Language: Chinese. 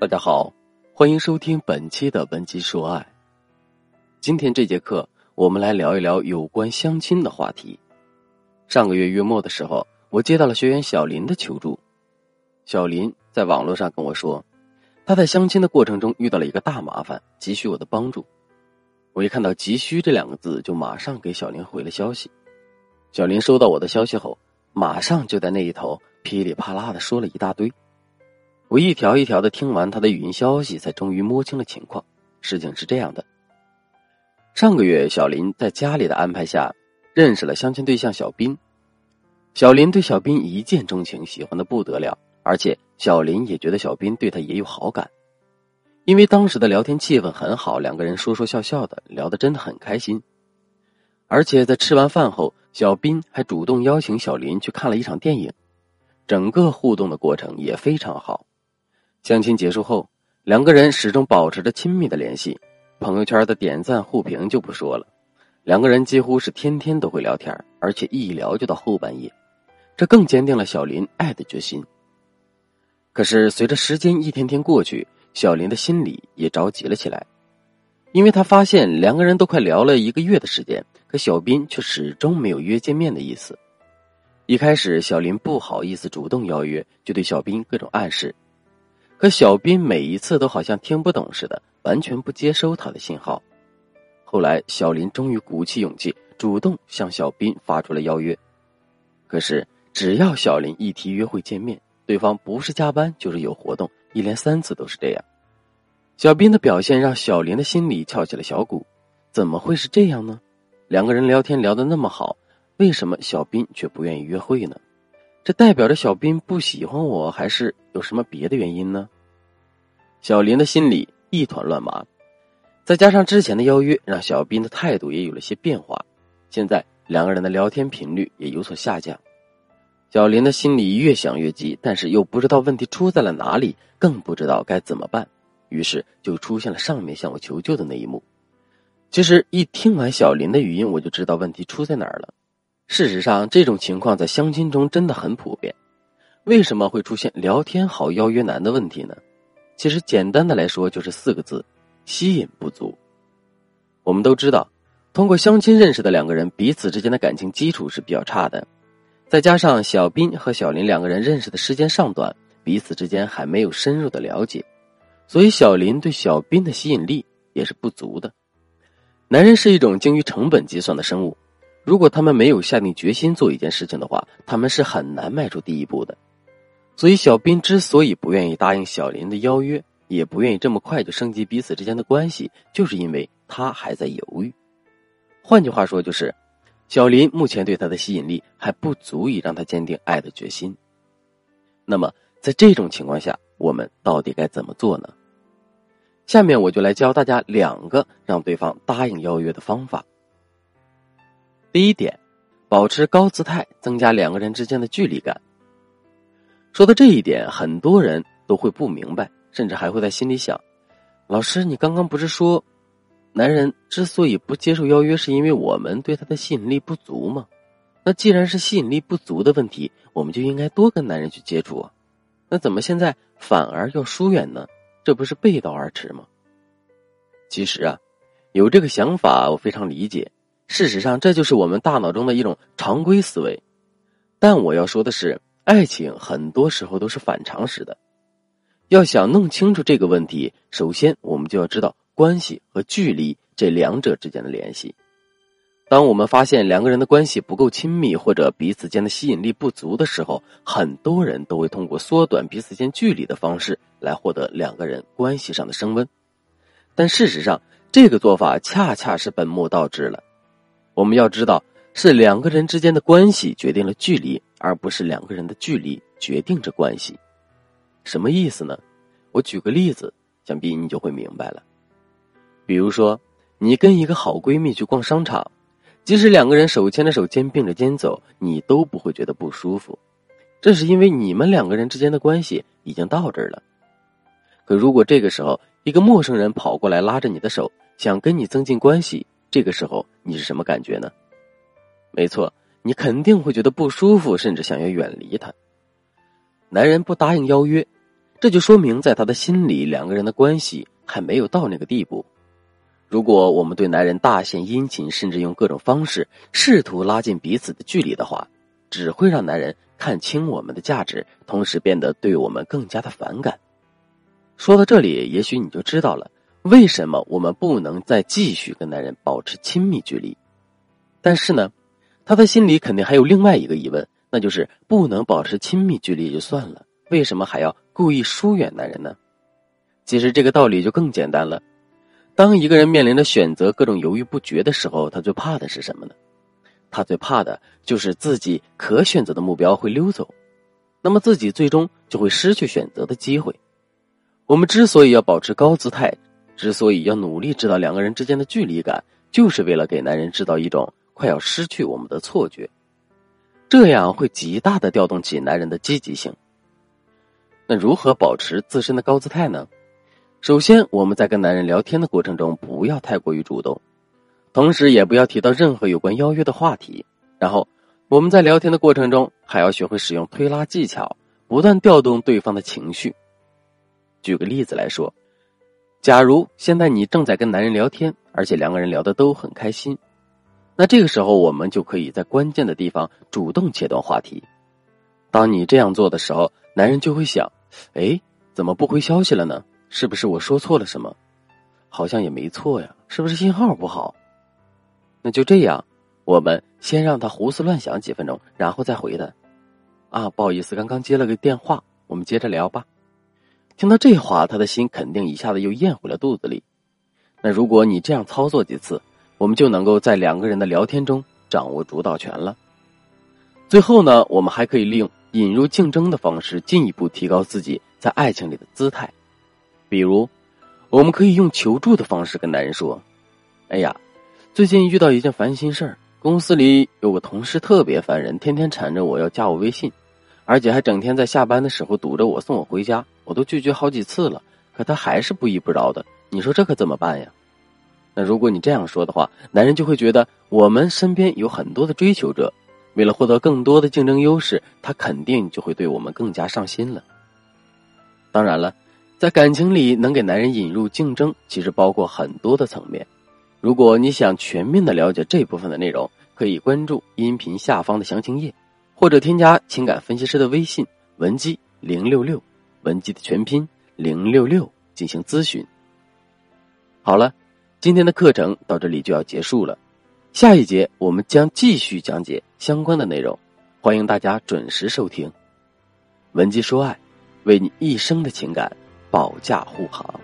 大家好，欢迎收听本期的文姬说爱。今天这节课，我们来聊一聊有关相亲的话题。上个月月末的时候，我接到了学员小林的求助。小林在网络上跟我说，他在相亲的过程中遇到了一个大麻烦，急需我的帮助。我一看到“急需”这两个字，就马上给小林回了消息。小林收到我的消息后，马上就在那一头噼里啪啦的说了一大堆。我一条一条的听完他的语音消息，才终于摸清了情况。事情是这样的：上个月，小林在家里的安排下认识了相亲对象小斌。小林对小斌一见钟情，喜欢的不得了，而且小林也觉得小斌对他也有好感。因为当时的聊天气氛很好，两个人说说笑笑的，聊得真的很开心。而且在吃完饭后，小斌还主动邀请小林去看了一场电影，整个互动的过程也非常好。相亲结束后，两个人始终保持着亲密的联系，朋友圈的点赞互评就不说了，两个人几乎是天天都会聊天，而且一聊就到后半夜，这更坚定了小林爱的决心。可是随着时间一天天过去，小林的心里也着急了起来，因为他发现两个人都快聊了一个月的时间，可小斌却始终没有约见面的意思。一开始，小林不好意思主动邀约，就对小斌各种暗示。可小斌每一次都好像听不懂似的，完全不接收他的信号。后来，小林终于鼓起勇气，主动向小斌发出了邀约。可是，只要小林一提约会见面，对方不是加班就是有活动，一连三次都是这样。小斌的表现让小林的心里翘起了小鼓，怎么会是这样呢？两个人聊天聊得那么好，为什么小斌却不愿意约会呢？这代表着小斌不喜欢我，还是有什么别的原因呢？小林的心里一团乱麻，再加上之前的邀约，让小斌的态度也有了些变化。现在两个人的聊天频率也有所下降，小林的心里越想越急，但是又不知道问题出在了哪里，更不知道该怎么办，于是就出现了上面向我求救的那一幕。其实一听完小林的语音，我就知道问题出在哪儿了。事实上，这种情况在相亲中真的很普遍。为什么会出现聊天好邀约难的问题呢？其实简单的来说就是四个字：吸引不足。我们都知道，通过相亲认识的两个人，彼此之间的感情基础是比较差的。再加上小斌和小林两个人认识的时间尚短，彼此之间还没有深入的了解，所以小林对小斌的吸引力也是不足的。男人是一种精于成本计算的生物。如果他们没有下定决心做一件事情的话，他们是很难迈出第一步的。所以，小斌之所以不愿意答应小林的邀约，也不愿意这么快就升级彼此之间的关系，就是因为他还在犹豫。换句话说，就是小林目前对他的吸引力还不足以让他坚定爱的决心。那么，在这种情况下，我们到底该怎么做呢？下面我就来教大家两个让对方答应邀约的方法。第一点，保持高姿态，增加两个人之间的距离感。说到这一点，很多人都会不明白，甚至还会在心里想：老师，你刚刚不是说，男人之所以不接受邀约，是因为我们对他的吸引力不足吗？那既然是吸引力不足的问题，我们就应该多跟男人去接触啊。那怎么现在反而要疏远呢？这不是背道而驰吗？其实啊，有这个想法，我非常理解。事实上，这就是我们大脑中的一种常规思维。但我要说的是，爱情很多时候都是反常识的。要想弄清楚这个问题，首先我们就要知道关系和距离这两者之间的联系。当我们发现两个人的关系不够亲密，或者彼此间的吸引力不足的时候，很多人都会通过缩短彼此间距离的方式来获得两个人关系上的升温。但事实上，这个做法恰恰是本末倒置了。我们要知道，是两个人之间的关系决定了距离，而不是两个人的距离决定着关系。什么意思呢？我举个例子，想必你就会明白了。比如说，你跟一个好闺蜜去逛商场，即使两个人手牵着手、肩并着肩走，你都不会觉得不舒服。这是因为你们两个人之间的关系已经到这儿了。可如果这个时候一个陌生人跑过来拉着你的手，想跟你增进关系，这个时候你是什么感觉呢？没错，你肯定会觉得不舒服，甚至想要远离他。男人不答应邀约，这就说明在他的心里，两个人的关系还没有到那个地步。如果我们对男人大献殷勤，甚至用各种方式试图拉近彼此的距离的话，只会让男人看清我们的价值，同时变得对我们更加的反感。说到这里，也许你就知道了为什么我们不能再继续跟男人保持亲密距离。但是呢，他的心里肯定还有另外一个疑问，那就是不能保持亲密距离就算了，为什么还要故意疏远男人呢？其实这个道理就更简单了。当一个人面临着选择、各种犹豫不决的时候，他最怕的是什么呢？他最怕的就是自己可选择的目标会溜走，那么自己最终就会失去选择的机会。我们之所以要保持高姿态，之所以要努力制造两个人之间的距离感，就是为了给男人制造一种快要失去我们的错觉，这样会极大的调动起男人的积极性。那如何保持自身的高姿态呢？首先，我们在跟男人聊天的过程中，不要太过于主动，同时也不要提到任何有关邀约的话题。然后，我们在聊天的过程中，还要学会使用推拉技巧，不断调动对方的情绪。举个例子来说，假如现在你正在跟男人聊天，而且两个人聊的都很开心，那这个时候我们就可以在关键的地方主动切断话题。当你这样做的时候，男人就会想：哎，怎么不回消息了呢？是不是我说错了什么？好像也没错呀，是不是信号不好？那就这样，我们先让他胡思乱想几分钟，然后再回他。啊，不好意思，刚刚接了个电话，我们接着聊吧。听到这话，他的心肯定一下子又咽回了肚子里。那如果你这样操作几次，我们就能够在两个人的聊天中掌握主导权了。最后呢，我们还可以利用引入竞争的方式，进一步提高自己在爱情里的姿态。比如，我们可以用求助的方式跟男人说：“哎呀，最近遇到一件烦心事儿，公司里有个同事特别烦人，天天缠着我要加我微信，而且还整天在下班的时候堵着我送我回家，我都拒绝好几次了，可他还是不依不饶的。你说这可怎么办呀？”那如果你这样说的话，男人就会觉得我们身边有很多的追求者，为了获得更多的竞争优势，他肯定就会对我们更加上心了。当然了。在感情里，能给男人引入竞争，其实包括很多的层面。如果你想全面的了解这部分的内容，可以关注音频下方的详情页，或者添加情感分析师的微信文姬零六六，文姬的全拼零六六进行咨询。好了，今天的课程到这里就要结束了，下一节我们将继续讲解相关的内容，欢迎大家准时收听。文姬说爱，为你一生的情感。保驾护航。